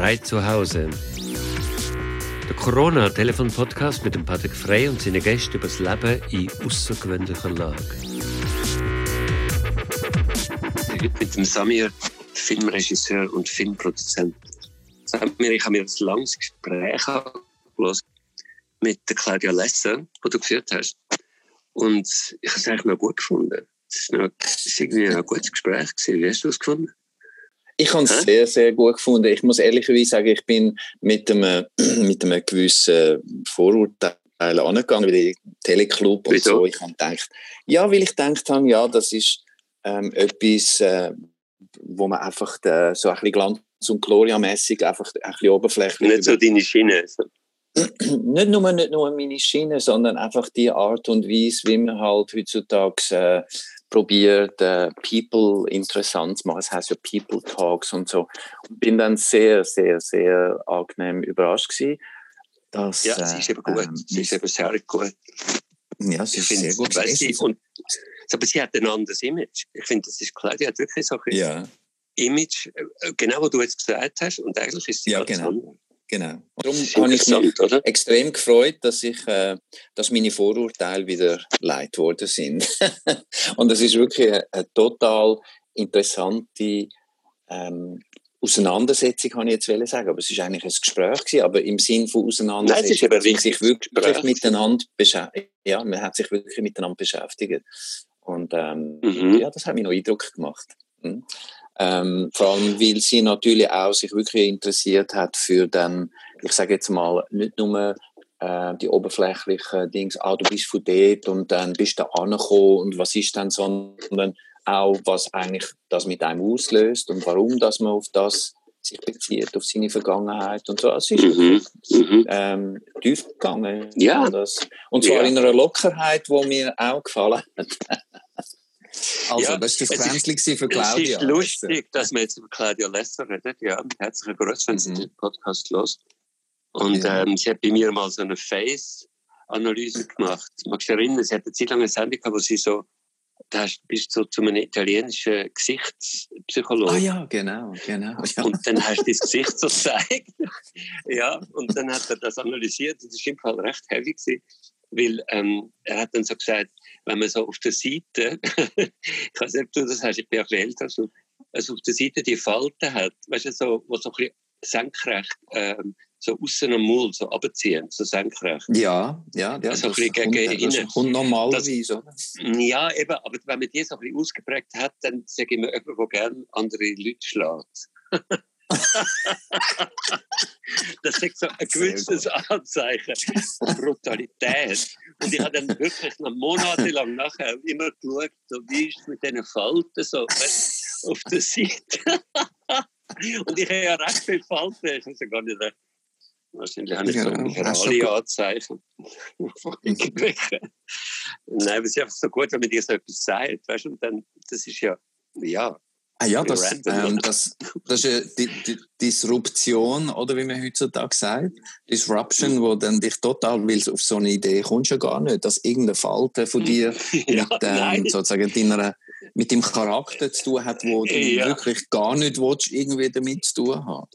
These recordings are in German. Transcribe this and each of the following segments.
Frei zu Hause. Der Corona-Telefon-Podcast mit dem Patrick Frey und seinen Gästen über das Leben in außergewöhnlicher Lage. Heute mit dem Samir, Filmregisseur und Filmproduzent. Samir, ich habe mir ein langes Gespräch mit der Claudia Lesser, das du geführt hast. Und ich habe es eigentlich noch gut gefunden. Es war, ein gutes Gespräch. Wie hast du es gefunden? Ich habe es sehr, sehr gut gefunden. Ich muss ehrlicherweise sagen, ich bin mit einem, mit einem gewissen Vorurteil angegangen, wie der Teleclub und Wieso? so. Ich habe gedacht, ja, weil ich gedacht habe, ja, das ist ähm, etwas, äh, wo man einfach äh, so ein bisschen Glanz und Gloria-mässig einfach ein bisschen oberflächlich Nicht so deine Schiene. Nicht nur, nicht nur meine Schiene, sondern einfach die Art und Weise, wie man halt heutzutage äh, probiert, äh, People interessant zu machen. Es heißt ja People Talks und so. Und bin dann sehr, sehr, sehr angenehm überrascht gewesen, dass... Ja, sie ist eben gut. ähm, sie ist eben sehr gut. ja, sie Ich ist sehr gut. gewesen. sie, und, aber sie hat ein anderes Image. Ich finde, das ist klar, die hat wirklich so ein ja, Image, äh, genau was du jetzt gesagt hast, und eigentlich ist sie Ja, ganz genau. anders. Genau. Darum habe ich mich oder? extrem gefreut, dass ich, äh, dass meine Vorurteile wieder leid worden sind. und das ist wirklich eine, eine total interessante ähm, Auseinandersetzung, kann ich jetzt wollen sagen. Aber es ist eigentlich ein Gespräch gewesen, aber im Sinn von Auseinandersetzung, Nein, es ist eben man sich wirklich Gespräch. miteinander beschäftigt. Ja, man hat sich wirklich miteinander beschäftigt. Und ähm, Mhm. ja, das hat mich noch Eindruck gemacht. Mhm. Ähm, vor allem, weil sie natürlich auch sich wirklich interessiert hat für dann, ich sage jetzt mal, nicht nur äh, die oberflächlichen Dings, ah, du bist von dort und dann bist du da angekommen und was ist dann, sondern auch, was eigentlich das mit einem auslöst und warum, dass man auf das sich bezieht, auf seine Vergangenheit und so. Es ist Mhm. Mhm. ähm, tief gegangen. Ja. Das, und zwar Ja. in einer Lockerheit, die mir auch gefallen hat. also, Ja, das war das es ist- gewesen für Es Claudia. ist lustig, dass wir jetzt über Claudia Lesser reden. Ja, herzlichen Grüß, wenn Sie Mhm. den Podcast los. Und Ja. ähm, sie hat bei mir mal so eine Face-Analyse gemacht. Magst du dich erinnern? Sie hat eine Zeit lang eine Sendung gehabt, wo sie so, da bist du so zu einem italienischen Gesichtspsychologen. Ah ja, genau, genau. Ja. Und dann hast du das Gesicht so gezeigt. ja, und dann hat er das analysiert. Das war im Fall recht heavy. Gewesen, weil ähm, er hat dann so gesagt, wenn man so auf der Seite, ich weiß nicht, ob du das hast, ich bin auch ein älter als du, also auf der Seite die Falten hat, weißt du, so, wo so ein bisschen senkrecht, ähm, so außen am Mund, so abziehen, so senkrecht. ja, ja, ja. So ein das bisschen gegen innen. kommt normalerweise, oder? Ja, eben, aber wenn man die so ein bisschen ausgeprägt hat, dann sage ich mir jemand, der gerne andere Leute schlägt. das ist so ein gewisses Anzeichen von Brutalität. Und ich habe dann wirklich noch monatelang nachher immer geschaut, so, wie ist es mit diesen Falten so, auf der Seite. Und ich habe ja recht viele Falten, ich weiß ja gar nicht, wahrscheinlich habe ich so Ja, du- minerale Anzeichen. Nein, aber es ist einfach so gut, wenn man dir so etwas sagt, weißt und dann, das ist ja, ja, Ah ja, das, ähm, das, das ist eine Di Di Disruption, oder wie man heutzutage sagt. Disruption, wo dann dich total, weil auf so eine Idee kommst ja gar nicht, dass irgendeine Falte von dir ja mit, ähm, sozusagen deiner, mit dem Charakter zu tun hat, wo du Ja. wirklich gar nicht willst, irgendwie damit zu tun haben.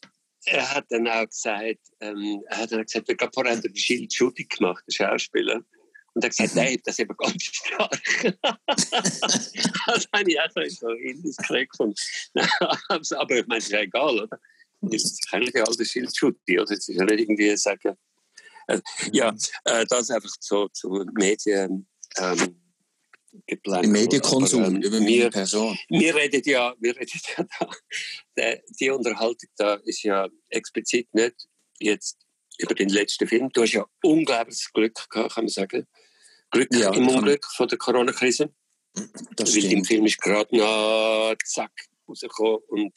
er hat dann auch gesagt, ähm, er hat dann gesagt, wir haben vorher den Schild Schutti gemacht, der Schauspieler. Und er hat gesagt, nein, das ist eben ganz stark. das habe ich auch so, indiskret gefunden. Aber ich meine, es ist ja egal, oder? Das ist eigentlich ja all der Schild Schutti, oder? Es ist ja nicht irgendwie sagen, äh, ja, äh, das einfach so zu Medien, ähm, geplant. Medienkonsum, Aber, ähm, über meine Person. wir reden ja, wir reden ja da, die Unterhaltung da ist ja explizit nicht jetzt über den letzten Film. Du hast ja unglaubliches Glück gehabt, kann man sagen. Glück Ja, im Unglück von der Corona-Krise. Das Weil im stimmt. Film ist gerade noch zack rausgekommen und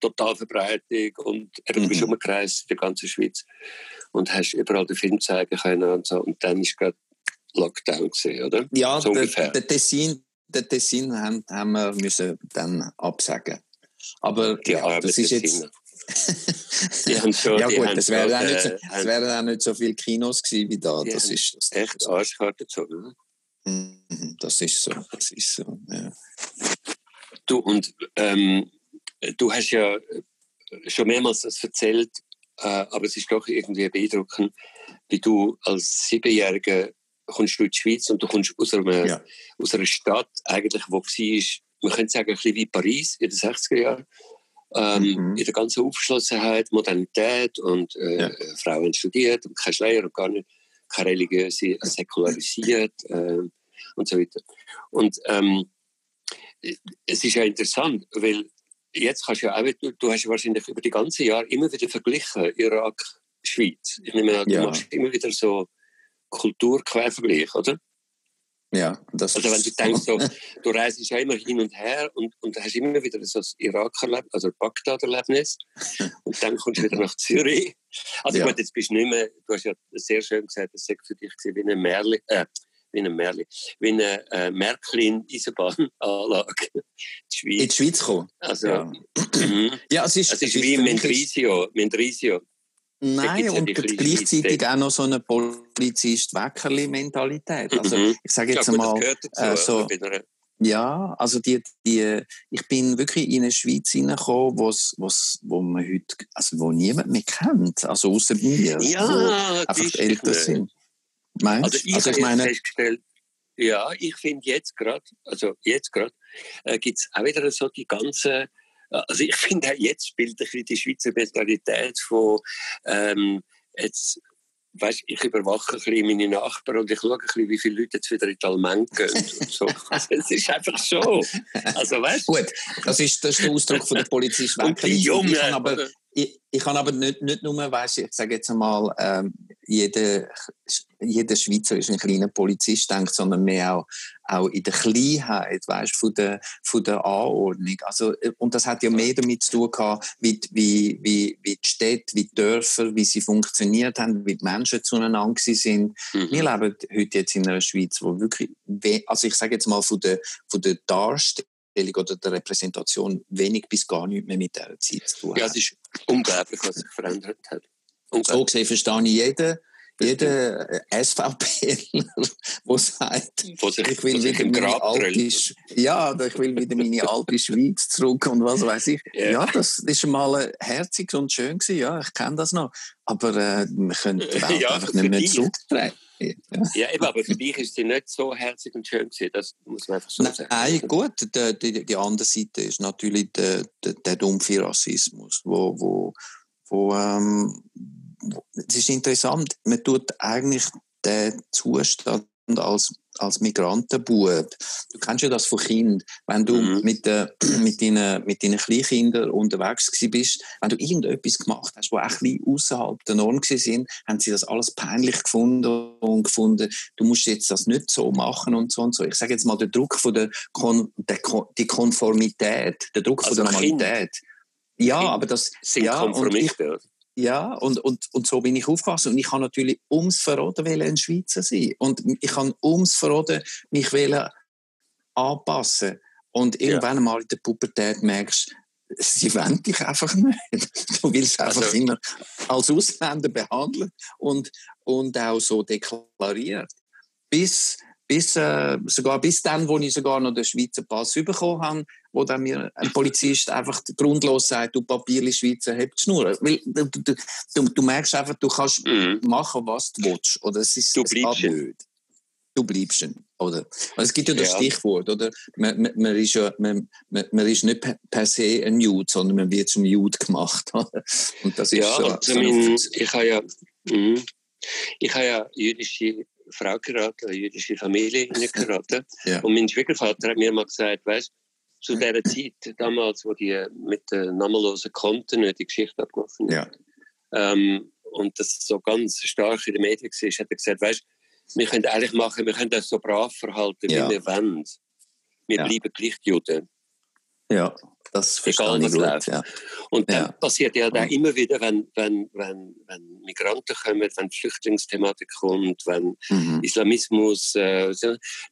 total Verbreitung und eben, du bist Mhm. umgereist in der ganzen Schweiz und hast überall den Film zeigen können und so. Und dann ist gerade Lockdown gesehen, oder? Ja, so der, ungefähr. der Tessin, der Tessin haben, haben wir müssen dann absagen. Aber ja, das ist jetzt. Die haben schon, ja gut, es wären auch, nicht so- äh, wären auch nicht so viele Kinos gewesen wie da. Das ist, das, echt Arschkarte gezogen. oder? Mhm, das ist so. Das ist so. Ja. Du, und ähm, du hast ja schon mehrmals das erzählt, äh, aber es ist doch irgendwie beeindruckend, wie du als Siebenjähriger kommst du in die Schweiz und du kommst aus einer, ja. aus einer Stadt, eigentlich, wo war, man könnte sagen, ein bisschen wie Paris in den 60er Jahren. Ähm, mhm. In der ganzen Aufgeschlossenheit, Modernität und äh, ja. Frauen studiert und kein Schleier und gar nicht, keine religiöse, säkularisiert äh, und so weiter. Und ähm, es ist ja interessant, weil jetzt kannst du ja auch, du, du hast ja wahrscheinlich über die ganzen Jahre immer wieder verglichen, Irak, Schweiz. Ich nehme an, du ja. machst immer wieder so Kulturquervergleich, oder? Ja, das Also wenn du denkst, so, du reist ja immer hin und her und, und hast immer wieder so das Irak-Erlebnis, also Bagdad-Erlebnis und dann kommst du wieder nach Zürich. Also ja. gut, jetzt bist du nicht mehr, du hast ja sehr schön gesagt, das sei für dich wie eine Märli, äh, wie eine Märli, wie eine äh, Märklin-Eisenbahnanlage. In die Schweiz kommen? Also, ja. Mhm. ja, es ist, ist, es ist wie Mendrisio, Mendrisio. Nein, und gleichzeitig auch noch so eine Polizist-Weckerli-Mentalität. Also, mhm. ich sage jetzt ja, mal, äh, so, ja, also die, die, ich bin wirklich in eine Schweiz hineingekommen, wo's, wo's, wo man heute, also wo niemand mehr kennt, also außer mir, ja, wo einfach älter sind. Meinst? Also ich, also ich meine, festgestellt, ja, ich finde jetzt gerade, also jetzt gerade, äh, gibt es auch wieder so die ganze also ich finde auch jetzt spielt ein bisschen die Schweizer Mentalität von ähm, jetzt weißt, ich überwache ein bisschen meine Nachbarn und ich schaue ein bisschen, wie viele Leute jetzt wieder in die Allmend gehen und so. Es ist einfach so. Also, weißt? Gut, das ist, das ist der Ausdruck von der Polizei. Und die Jungen, ich kann aber, ich, ich kann aber nicht, nicht nur, weißt, ich sage jetzt einmal, ähm, jeder, jeder Schweizer ist ein kleiner Polizist, denkt, sondern mehr auch, auch in der Kleinheit, weißt, von der, von der Anordnung. Also, äh, und das hat ja mehr damit zu tun gehabt, wie, wie, wie, wie die Städte, wie die Dörfer, wie sie funktioniert haben, wie die Menschen zueinander sind. Mhm. Wir leben heute jetzt in einer Schweiz, wo wirklich, also ich sage jetzt mal von der, von der Darstellung oder der Repräsentation wenig bis gar nichts mehr mit dieser Zeit zu tun hat. Ja, es ist unglaublich, was sich verändert hat. So gesehen verstehe ich jeden, jeder SVP, der sagt, ich will wieder meine alte, ja, ich will wieder meine alte Schweiz zurück und was weiß ich. Ja, ja das ist mal herzig und schön gewesen, ja, ich kenne das noch. Aber äh, wir können die Welt ja, einfach nicht mehr zurücktreten. Ja. eben, aber für dich ist sie nicht so herzig und schön gewesen, das muss man einfach so sagen. Nein, gut, die, die, die andere Seite ist natürlich der, der, der dumpfe Rassismus, wo, wo, wo ähm, es ist interessant, man tut eigentlich den Zustand als, als Migrantenbub. Du kennst ja das von Kind, wenn du mhm. mit, äh, mit, deinen, mit deinen Kleinkindern unterwegs bist, wenn du irgendetwas gemacht hast, wo ein bisschen außerhalb der Norm sind, haben sie das alles peinlich gefunden und gefunden, du musst jetzt das nicht so machen und so und so. Ich sage jetzt mal, der Druck von der, Kon der Kon die Konformität, der Druck also von der Normalität. Kind. Ja, kind aber das sind ja, Konformisten. Ja, und, und, und so bin ich aufgewachsen. Und ich kann natürlich ums Verroden ein Schweizer sein. Und ich kann ums Verroden mich anpassen. Und irgendwann ja. mal in der Pubertät merkst sie wollen dich einfach nicht. Du willst einfach also, immer als Ausländer behandeln und, und auch so deklariert. Bis bis, äh, sogar bis dann, wo ich sogar noch den Schweizer Pass bekommen habe, wo dann mir ein Polizist einfach grundlos sagt, du Papierli Schweizer, hebt Schnur. Weil, du, du, du, du, merkst einfach, du kannst mhm. machen, was du willst. Oder es ist, du bleibst blöd. Du bleibst oder? es gibt ja das ja. Stichwort, oder? Man, man, man, ist ja, man, man, ist nicht per se ein Jude, sondern man wird zum Jude gemacht. Und das ist ja, so, so mein, ich habe ja, mh, ich habe ja jüdische Frau geraten, eine jüdische Familie geraten. ja. Und mein Schwiegervater hat mir mal gesagt, weißt zu dieser Zeit, damals, wo die mit den namenlosen Konten die Geschichte abgelaufen ja. ähm, und das so ganz stark in den Medien war, hat er gesagt, weißt wir können eigentlich machen, wir können das so brav verhalten, ja. wie wir wollen. Wir ja. bleiben gleich Juden. Ja. Das verstehe ich gut, ja. Und dann ja. passiert ja dann immer wieder, wenn, wenn, wenn, wenn Migranten kommen, wenn Flüchtlingsthematik kommt, wenn mhm. Islamismus, äh,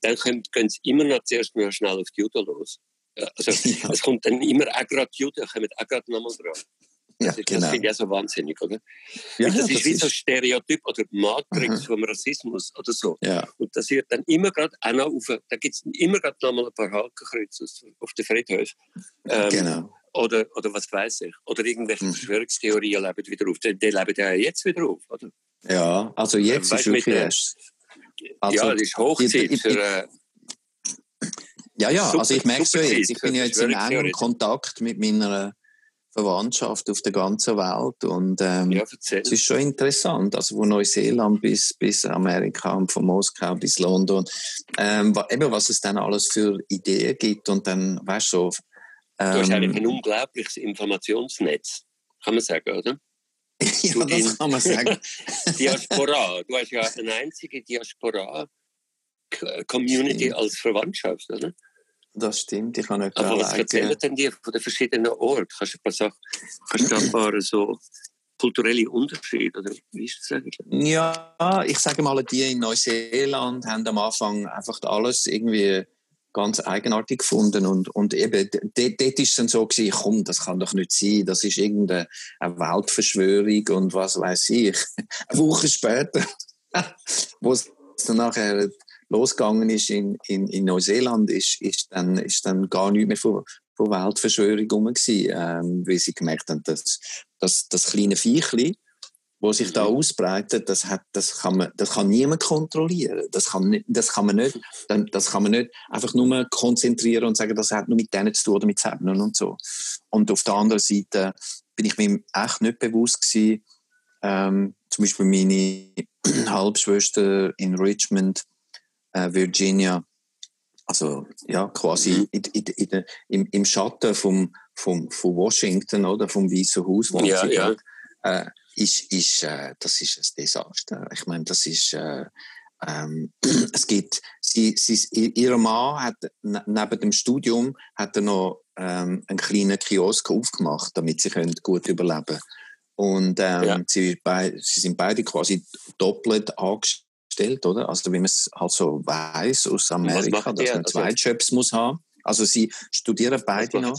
dann können, können sie immer noch zuerst mal schnell auf die Juden los. Also, ja. es kommt dann immer auch gerade Juden, kommen auch gerade nochmal dran. Ja, das, genau. finde ich auch so wahnsinnig, oder? Ja, das, ja, ist wie so ein Stereotyp oder Matrix Aha. vom Rassismus oder so. Ja. Und das wird dann immer gerade auch noch auf, da gibt es immer gerade noch mal ein paar Hakenkreuze auf den Friedhof. Ähm, genau. oder, oder was weiß ich. Oder irgendwelche mhm. Verschwörungstheorien leben wieder auf. Die, die leben ja jetzt wieder auf, oder? Ja, also jetzt ähm, ist wirklich erst. Also, ja, das ist Hochzeit für. Äh, ja, ja, super, also ich merke es ja jetzt. Ich bin ja jetzt in engem Kontakt mit meiner Verwandtschaft auf der ganzen Welt. Und ähm, ja, es ist schon interessant, also von Neuseeland bis, bis Amerika und von Moskau bis London, ähm, eben was es dann alles für Ideen gibt und dann, weißt du, so, ähm, Du hast eigentlich ein unglaubliches Informationsnetz, kann man sagen, oder? ja, du das kann man sagen. Diaspora, du hast ja eine einzige Diaspora-Community als Verwandtschaft, oder? Das stimmt, ich habe nicht Aber was erzählen denn die von den verschiedenen Orten? Kannst du ein paar Sachen, kannst du ein paar so kulturelle Unterschiede, oder wie ist das eigentlich? Ja, ich sage mal, die in Neuseeland haben am Anfang einfach alles irgendwie ganz eigenartig gefunden und, und eben, dort, ist es dann so gewesen, komm, das kann doch nicht sein, das ist irgendeine Weltverschwörung und was weiß ich. Eine Woche später, wo es dann nachher losgegangen ist in, in, in Neuseeland, ist, ist, dann, ist dann gar nicht mehr von, von Weltverschwörung herum ähm, weil sie gemerkt haben, dass, dass das kleine Viechli, wo sich da mhm. ausbreitet, das, hat, das, kann man, das kann niemand kontrollieren. Das kann, das, kann man nicht, das kann man nicht einfach nur konzentrieren und sagen, das hat nur mit denen zu tun oder mit Zebnen und so. Und auf der anderen Seite bin ich mir echt nicht bewusst gewesen, ähm, zum Beispiel meine Halbschwester in Richmond, äh, Virginia, also ja, quasi mhm. in, in, in, im, im Schatten vom, vom, von Washington oder vom Weißen Haus, wo ja, sie ja. Äh, ist, ist, äh, das ist ein Desaster. Ich meine, das ist, äh, ähm, es gibt, sie, sie, ihr Mann hat ne, neben dem Studium hat er noch ähm, einen kleinen Kiosk aufgemacht, damit sie können gut überleben. Und ähm, ja. sie, sie sind beide quasi doppelt angestellt gestellt, oder? Also wie man es halt so weiß aus Amerika, dass man zwei also, Jobs muss haben. Also sie studieren beide noch.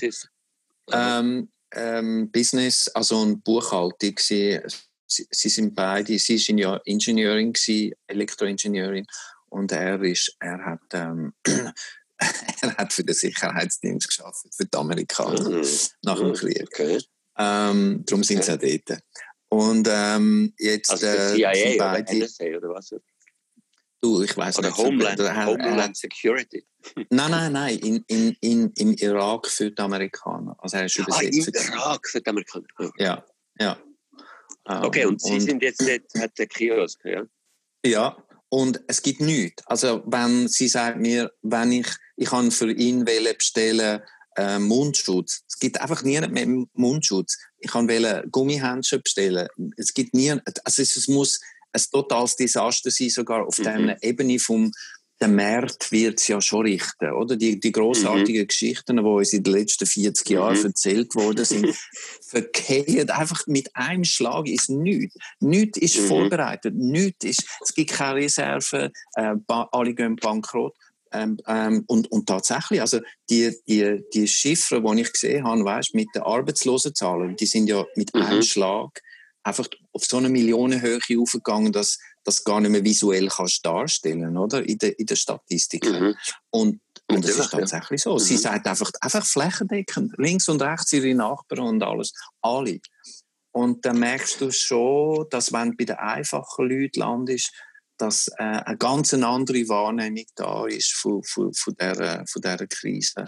Ähm, ähm, Business, also und Buchhaltung. Sie, sie, sie, sind beide, sie ist ja Ingenieurin, Elektroingenieurin und er ist, er hat, ähm, er hat für den Sicherheitsdienst geschafft, für die Amerikaner mhm. nach dem Krieg. Okay. Ähm, darum sind okay. sie auch dort. Und ähm, jetzt also äh, CIA beide, oder NSA oder was? Du, ich weiß nicht. Homeland, er, Homeland Security. Nein, nein, nein. In, in, in, Im Irak für die Amerikaner. Also er ist übersetzt. Ah, im Irak für die Amerikaner. Oh. Ja, ja. Okay, und Sie und, sind jetzt dort, hat der Kiosk, ja? Ja, und es gibt nichts. Also wenn sie sagt mir, wenn ich, ich kann für ihn bestellen äh, Mundschutz. Es gibt einfach niemand mehr Mundschutz. Ich kann Gummihändchen bestellen. Es gibt nie, also es muss ein totales Desaster sein, sogar auf mhm. der Ebene vom der Markt wird es ja schon richten, oder? Die, die grossartigen mhm. Geschichten, die uns in den letzten 40 Jahren mhm. erzählt worden sind, verkehren einfach mit einem Schlag ist nichts. Nichts ist mhm. vorbereitet, nichts ist, es gibt keine Reserven, äh, alle gehen bankrott. Ähm, ähm, und, und tatsächlich, also die, die, die Chiffren, die ich gesehen habe, weißt, mit den Arbeitslosenzahlen, die sind ja mit einem mhm. Schlag einfach auf so eine Millionenhöhe aufgegangen, dass das gar nicht mehr visuell kannst darstellen, oder? In der, in der Statistik. Mhm. Und, und das ist tatsächlich so. Mhm. Sie sagt einfach, einfach flächendeckend, links und rechts ihre Nachbarn und alles, alle. Und dann merkst du schon, dass wenn du bei den einfachen Leuten landest, dass äh, eine ganz andere Wahrnehmung da ist von, von, von, dieser, von dieser Krise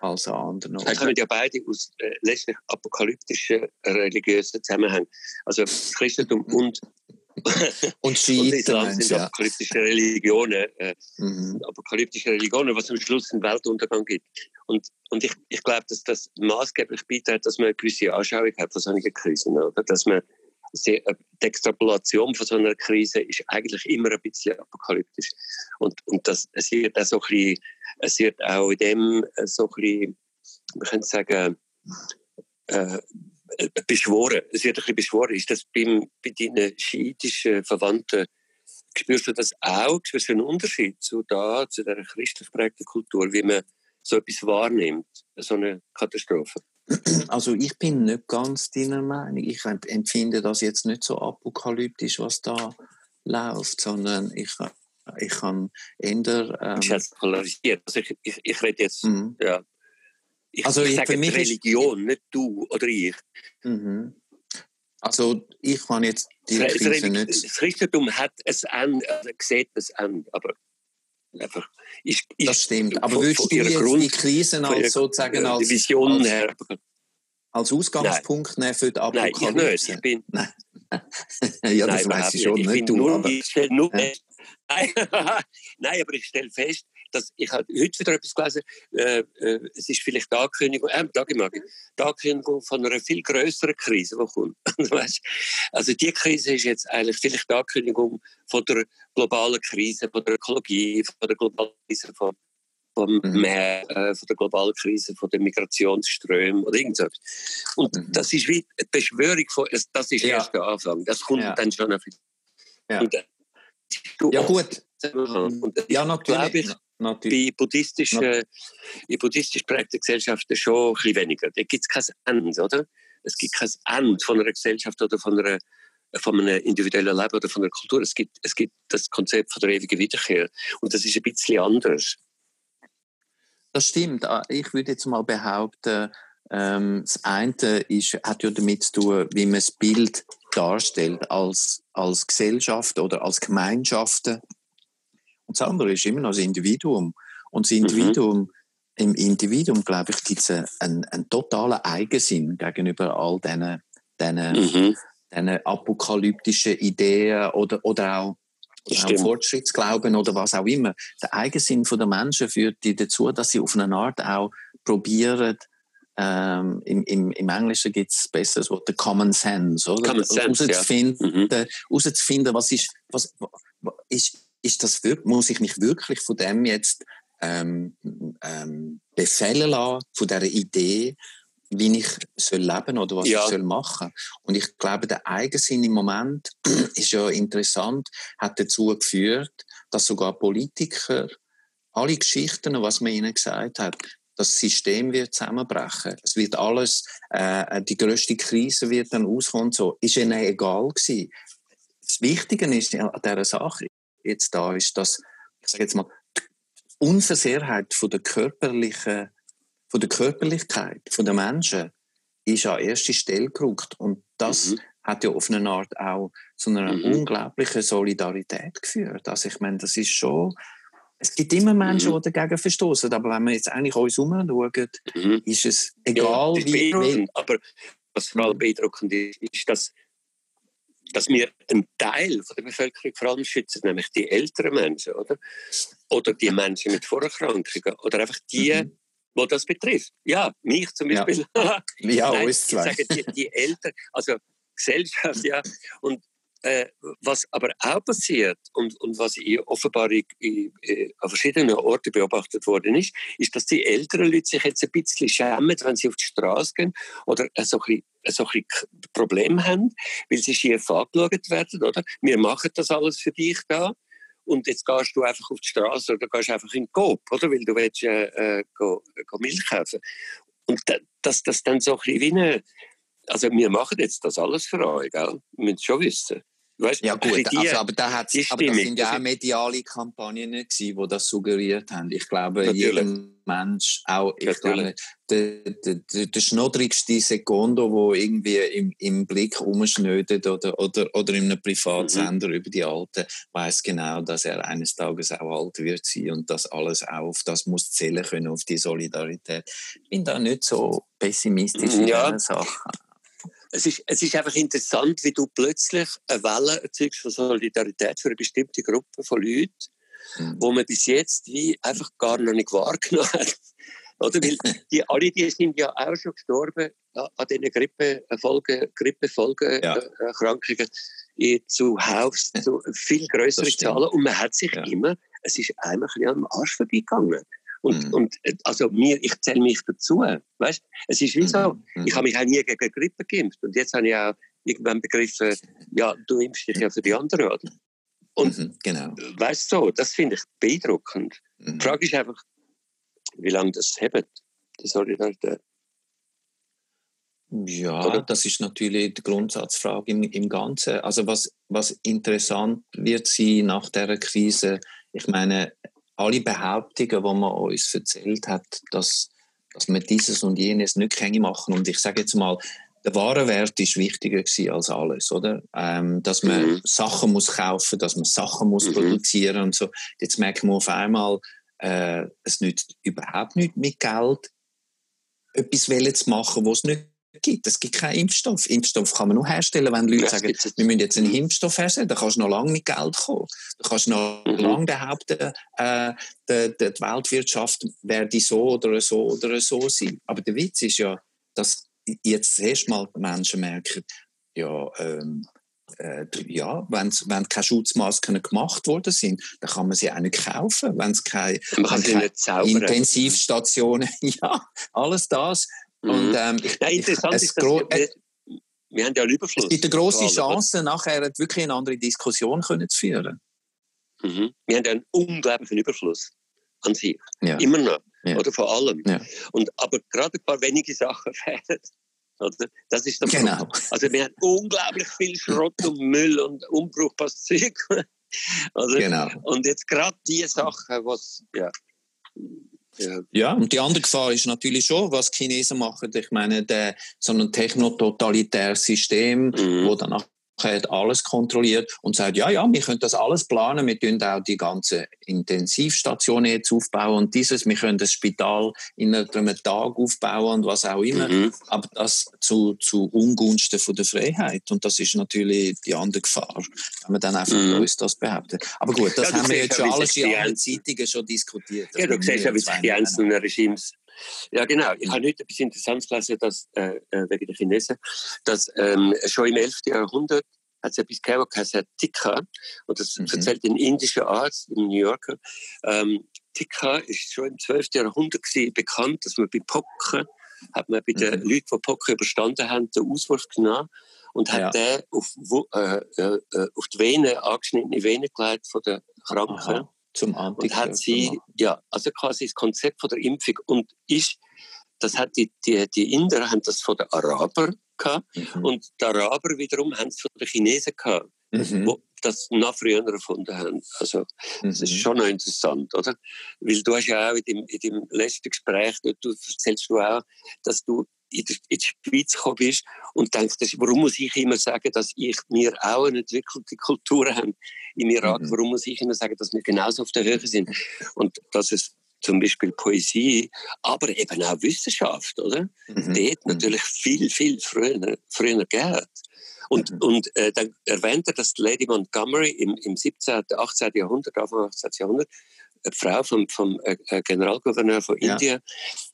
als an anderen Orten. kommen ja beide aus äh, letztlich apokalyptischen religiösen Zusammenhängen. Also das Christentum und und Schiiten, sind ja. apokalyptische Religionen, äh, mhm. apokalyptische Religionen, was am Schluss einen Weltuntergang gibt. Und, und ich, ich glaube, dass das maßgeblich beiträgt, dass man eine gewisse Anschauung hat von solchen Krisen, oder? Dass man die Extrapolation von so einer Krise ist eigentlich immer ein bisschen apokalyptisch. Und, und das, es wird auch so ein bisschen, es wird auch in dem äh, so ein bisschen, man könnte sagen, äh, beschworen. Es wird ein bisschen beschworen. Ist das beim, bei deinen schiitischen Verwandten, spürst du das auch? Spürst du einen Unterschied zu da, zu der christlich geprägten Kultur, wie man so etwas wahrnimmt, so eine Katastrophe? Also ich bin nicht ganz deiner Meinung. Ich empfinde das jetzt nicht so apokalyptisch, was da läuft, sondern ich, ich kann eher... Ähm, ich polarisiert. Also ich, ich, ich rede jetzt, mhm. ja, Ich, also ich, ich sage Religion, ist... nicht du oder ich. Mhm. Also ich kann jetzt die das, Krise nicht... Das Christentum hat ein Ende, also sieht ein Ende, aber einfach... Ist, ist das stimmt, aber würdest du jetzt Grund, die Krisen als sozusagen als... Vision als, her als Ausgangspunkt nehmen für die Apokalypse? Nein, ich nicht. Ich bin, Nein. ja, das weiß ich schon, ich nicht du. Nur, aber, ich stelle nur. Nein, Nein, aber ich stelle fest, dass ich habe heute wieder etwas gelesen, äh, äh, es ist vielleicht die Ankündigung, äh, die Ankündigung von einer viel größeren Krise, die kommt. also die Krise ist jetzt eigentlich vielleicht die Ankündigung von der globalen Krise, von der Ökologie, von der globalen Krise von vom mhm. Meer, äh, von der globalen Krise, von den Migrationsströmen oder irgendwas. Und mhm. das ist wie die Beschwörung von, das ist ja. erst der Anfang. Das kommt ja. dann schon auf. Ja. Und, äh, ja gut. Und ja, natürlich. Ich, natürlich. Bei buddhistischen, in buddhistisch prägten Gesellschaften schon ein bisschen weniger. Da gibt es kein Ende, oder? Es gibt kein Ende von einer Gesellschaft oder von einer von einem individuellen Leben oder von einer Kultur. Es gibt, es gibt das Konzept von der ewigen Wiederkehr. Und das ist ein bisschen anders. Das stimmt. Ah, ich würde jetzt mal behaupten, ähm, das eine ist, hat ja damit zu tun, wie man das Bild darstellt als, als Gesellschaft oder als Gemeinschaften. Und das andere ist immer noch das Individuum. Und das mhm. Individuum, mhm. im Individuum, glaube ich, gibt es einen, einen, totalen Eigensinn gegenüber all diesen, diesen, mhm. diesen apokalyptischen Ideen oder, oder auch auch Fortschrittsglauben oder was auch immer. Der Eigensinn der Menschen führt die dazu, dass sie auf eine Art auch probieren, ähm, im, im, Im Englischen gibt es besseres Wort, Common Sense, oder? Common Sense, herauszufinden, ja. mhm. was ist, was, ist, ist das muss ich mich wirklich von dem jetzt ähm, ähm, befehlen lassen, von dieser Idee, wie ich soll leben oder was ja. ich soll machen. Und ich glaube, der Eigensinn im Moment ist ja interessant, hat dazu geführt, dass sogar Politiker alle Geschichten, was man ihnen gesagt hat, das System wird zusammenbrechen. Es wird alles, äh, die größte Krise wird dann auskommen. So ist ihnen egal gewesen. Das Wichtige ist an dieser Sache jetzt da ist, dass ich sage jetzt mal die Unversehrtheit von der körperlichen von der Körperlichkeit von der Menschen ist an erste Stelle gerückt. Und das mhm. hat ja auf eine Art auch zu einer mhm. unglaublichen Solidarität geführt. Also ich meine, das ist schon, es gibt immer Menschen, mhm. die dagegen verstoßen, aber wenn wir jetzt eigentlich uns umschauen, mhm. ist es egal, ja, wie. Aber was vor allem mhm. beeindruckend ist, ist, dass dass wir einen Teil von der Bevölkerung vor allem schützen, nämlich die älteren Menschen, oder? Oder die Menschen mit Vorerkrankungen, oder einfach die, mhm wo das betrifft. Ja, mich zum Beispiel. Ja, ja Nein, uns zwei. Ich sage, die, die Eltern, also Gesellschaft, ja. Und äh, was aber auch passiert und, und was ich offenbar in, in, an verschiedenen Orten beobachtet worden ist, ist, dass die älteren Leute sich jetzt ein bisschen schämen, wenn sie auf die Straße gehen oder so ein, so ein Problem haben, weil sie schief angeschaut werden, oder? Wir machen das alles für dich da und jetzt gehst du einfach auf die Straße oder gehst einfach in den Coop, oder? Weil du willst äh, äh, go, go Milch kaufen. Und da, dass das dann so ein bisschen wie eine, also wir machen jetzt das alles für euch, gell? Müssen schon wissen. Weißt, ja gut, die, also, aber, da hat's, aber das sind ja auch mediale Kampagnen gewesen, die das suggeriert haben. Ich glaube, Natürlich. jeder Mensch, auch ich glaube, der, der, der, schnoddrigste Sekondo, der irgendwie im, im Blick umschnödet oder, oder, oder in einem Privatsender mhm. über die Alten, weiß genau, dass er eines Tages auch alt wird sein und dass alles auch auf das muss zählen können, auf die Solidarität. Ich bin da nicht so pessimistisch in ja. diesen Sachen es ist, es ist einfach interessant, wie du plötzlich eine Welle erzeugst von Solidarität für eine bestimmte Gruppe von Leuten, mhm. wo man bis jetzt wie einfach gar noch nicht wahrgenommen hat. Oder? Weil die, alle die sind ja auch schon gestorben an diesen Grippefolgen, Grippefolgeerkrankungen ja. zu Haus, zu viel größeren Zahlen. Und man hat sich ja. immer, es ist einmal ein bisschen am Arsch vorbeigegangen. Und, mhm. und äh, also mir, ich zähle mich dazu. Weißt? Es ist wie so, mhm. ich habe mich auch nie gegen Grippe geimpft. Und jetzt habe ich auch irgendwann begriffen, ja, du impfst dich ja für die anderen, oder? Und mhm, genau. weißt du, so, das finde ich beeindruckend. Mhm. Die Frage ist einfach, wie lange das hebt, die Solidarität. Ja, Oder? das ist natürlich die Grundsatzfrage im, im Ganzen. Also was, was interessant wird sein nach der Krise, ich meine, alle Behauptungen, die man uns erzählt hat, dass, dass man dieses und jenes nicht kann machen. Und ich sage jetzt mal, der Warenwert ist wichtiger als alles, oder? Ähm, dass man mhm. Sachen muss kaufen, dass man Sachen muss mhm. produzieren und so. Jetzt merkt man auf einmal, äh, es nützt überhaupt nicht mit Geld, etwas zu machen, was es nicht gibt. Es gibt keinen Impfstoff. Impfstoff kann man nur herstellen, wenn Leute ja, sagen, wir müssen jetzt einen Impfstoff herstellen, dann kannst du noch lange mit Geld kommen. Dann kannst du noch mhm. lange behaupten, äh, die, die Weltwirtschaft werde so oder so oder so sein. Aber der Witz ist ja, dass jetzt erstmal Menschen merken, ja, ähm, äh, ja, wenn, wenn keine Schutzmasken gemacht worden sind, dann kann man sie auch nicht kaufen. Wenn es keine, keine Intensivstationen, ja, alles das. Mhm. Und, ähm, ich, ja, interessant ich, ist, dass wir, wir, wir haben ja einen Überfluss. Es gibt eine grosse Chance, nachher wirklich eine andere Diskussion können zu führen. Mhm. Wir haben ja einen unglaublichen Überfluss an sich. Ja. Immer noch. Ja. Oder vor allem. Ja. Und, aber gerade ein paar wenige Sachen fehlen. Oder? Das ist der genau. Punkt. Also wir haben unglaublich viel Schrott und Müll und unbrauchbares Zeug. also, genau. Und jetzt gerade die Sachen, was ja, ja. ja, und die andere Gefahr ist natürlich schon, was Chinesen machen. Ich meine, der, so ein technototalitäres System, mhm. wo dann hat alles kontrolliert und sagt, ja, ja, wir können das alles planen, wir können auch die ganze Intensivstation jetzt aufbauen und dieses, wir können das Spital in einem Tag aufbauen und was auch immer, mhm. aber das zu, zu Ungunsten von der Freiheit und das ist natürlich die andere Gefahr, wenn man dann einfach mhm. uns das behauptet. Aber gut, das ja, haben wir jetzt schon alles in allen Zeitungen schon diskutiert. Ja, du siehst ja, wie sich die einzelnen Regimes ja, genau. Ich habe heute etwas Interessantes gelesen, dass, äh, äh, wegen der Chinesen, dass ähm, schon im 11. Jahrhundert hat es etwas gegeben, das heißt Tikka. Und das mhm. erzählt ein indischer Arzt in New York. Ähm, Tikka ist schon im 12. Jahrhundert bekannt, dass man bei Pocken, hat man bei den mhm. Leuten, die Pocken überstanden haben, den Auswurf genommen und hat ja. den auf, äh, äh, äh, auf die Vene, angeschnittene Vene gelegt von den Kranken. Aha zum. Und hat sie, ja, also quasi das Konzept von der Impfung und ist, das hat die, die, die Inder haben das von den Arabern gehabt mhm. und die Araber wiederum haben es von den Chinesen gehabt, mhm. wo das noch früher erfunden haben. Also, das ist mhm. schon noch interessant, oder? Weil du hast ja auch in dem, in dem letzten Gespräch, du erzählst du auch, dass du in die Schweiz gekommen bist und denkst, warum muss ich immer sagen, dass ich, wir auch eine entwickelte Kultur haben im Irak? Mhm. Warum muss ich immer sagen, dass wir genauso auf der Höhe sind? Und dass es zum Beispiel Poesie, aber eben auch Wissenschaft, oder? Mhm. Dort natürlich viel, viel früher, früher geht. Und, mhm. und äh, dann erwähnt er, dass Lady Montgomery im, im 17., 18. Jahrhundert, Anfang 18. Jahrhundert, eine Frau vom, vom äh, äh, Generalgouverneur von ja. Indien,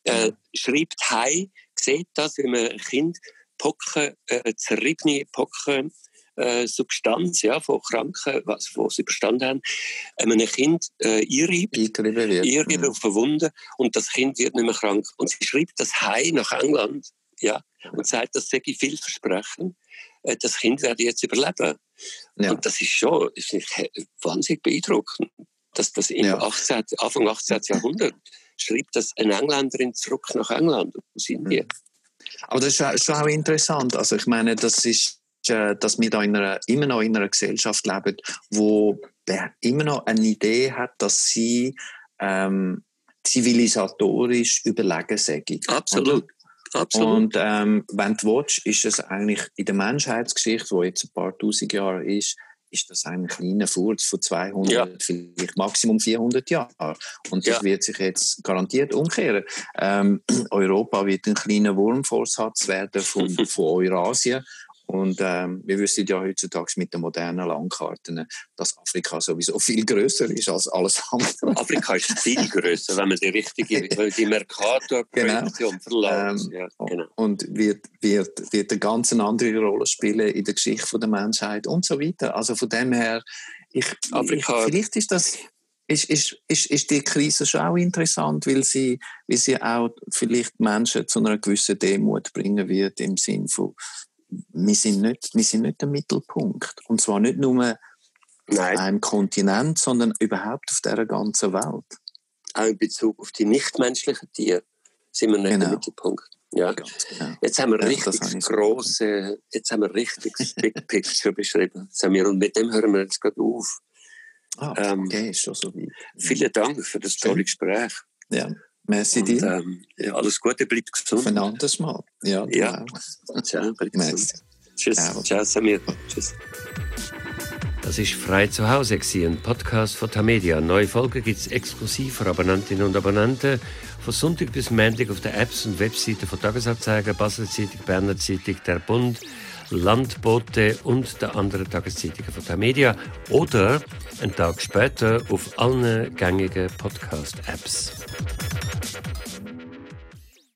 äh, mhm. schreibt Hai, sieht das, wie man ein Kind Pocken, äh, zerriebene Pocken, äh, Substanz ja, von Kranken, was, was sie überstanden haben, einem Kind äh, einreibt, einreibt mhm. auf eine Wunde und das Kind wird nicht mehr krank. Und sie schreibt das Hai nach England ja, und sagt, das sei vielversprechend. Äh, das Kind werde jetzt überleben. Ja. Und das ist schon das ist wahnsinnig beeindruckend, dass das im ja. 18, Anfang 18. Jahrhundert schreibt das eine Engländerin zurück nach England aus Indien. Aber das ist schon auch interessant. Also ich meine, das ist, äh, dass wir da in einer, immer noch in einer Gesellschaft leben, wo immer noch eine Idee hat, dass sie ähm, zivilisatorisch überlegen sei. Absolut. Absolut. Und ähm, wenn du willst, ist es eigentlich in der Menschheitsgeschichte, wo jetzt ein paar tausend Jahre ist, ist das ein kleiner Furz von 200, ja. vielleicht Maximum 400 Jahren. Und das ja. wird sich jetzt garantiert umkehren. Ähm, Europa wird ein kleiner Wurmvorsatz werden von, von Eurasien und ähm, wir wissen ja heutzutage mit den modernen Landkarten, dass Afrika sowieso viel größer ist als alles andere. Afrika ist viel größer, wenn man die richtige, die Mercator-Projektion genau. verlässt. Ähm, ja, genau. Und wird, wird, wird eine ganz andere Rolle spielen in der Geschichte der Menschheit und so weiter. Also von dem her, ich, Afrika, ich, vielleicht ist das ist, ist, ist, ist die Krise schon auch interessant, weil sie, weil sie auch vielleicht Menschen zu einer gewissen Demut bringen wird im Sinn von wir sind nicht, wir sind nicht der Mittelpunkt. Und zwar nicht nur Nein. auf einem Kontinent, sondern überhaupt auf der ganzen Welt. Auch in Bezug auf die nichtmenschlichen Tiere sind wir nicht genau. der Mittelpunkt. Ja. Genau. Jetzt haben wir ja, richtig große, jetzt haben wir richtig Big Picture beschrieben. Jetzt haben wir, und mit dem hören wir jetzt gerade auf. Ah, ähm, okay, ist schon so wie. Vielen Dank für das tolle Gespräch. Ja. Merci Und, dir. ähm, ja, alles Gute, bleibt gesund. Auf ein anderes Mal. Ja, Ja. auch. Ciao, bleibt Merci. gesund. Tschüss, Ciao. ciao, Samir. Tschüss. Das ist «Frei zu Hause», ein Podcast von Tamedia. Neue Folgen gibt es exklusiv für Abonnentinnen und Abonnenten. Von Sonntag bis Montag auf den Apps und Webseiten von Tagesanzeiger, Basler Zeitung, Berner Zeitung, Der Bund, Landbote und der anderen Tageszeitungen von Tamedia. Oder einen Tag später auf allen gängigen Podcast-Apps.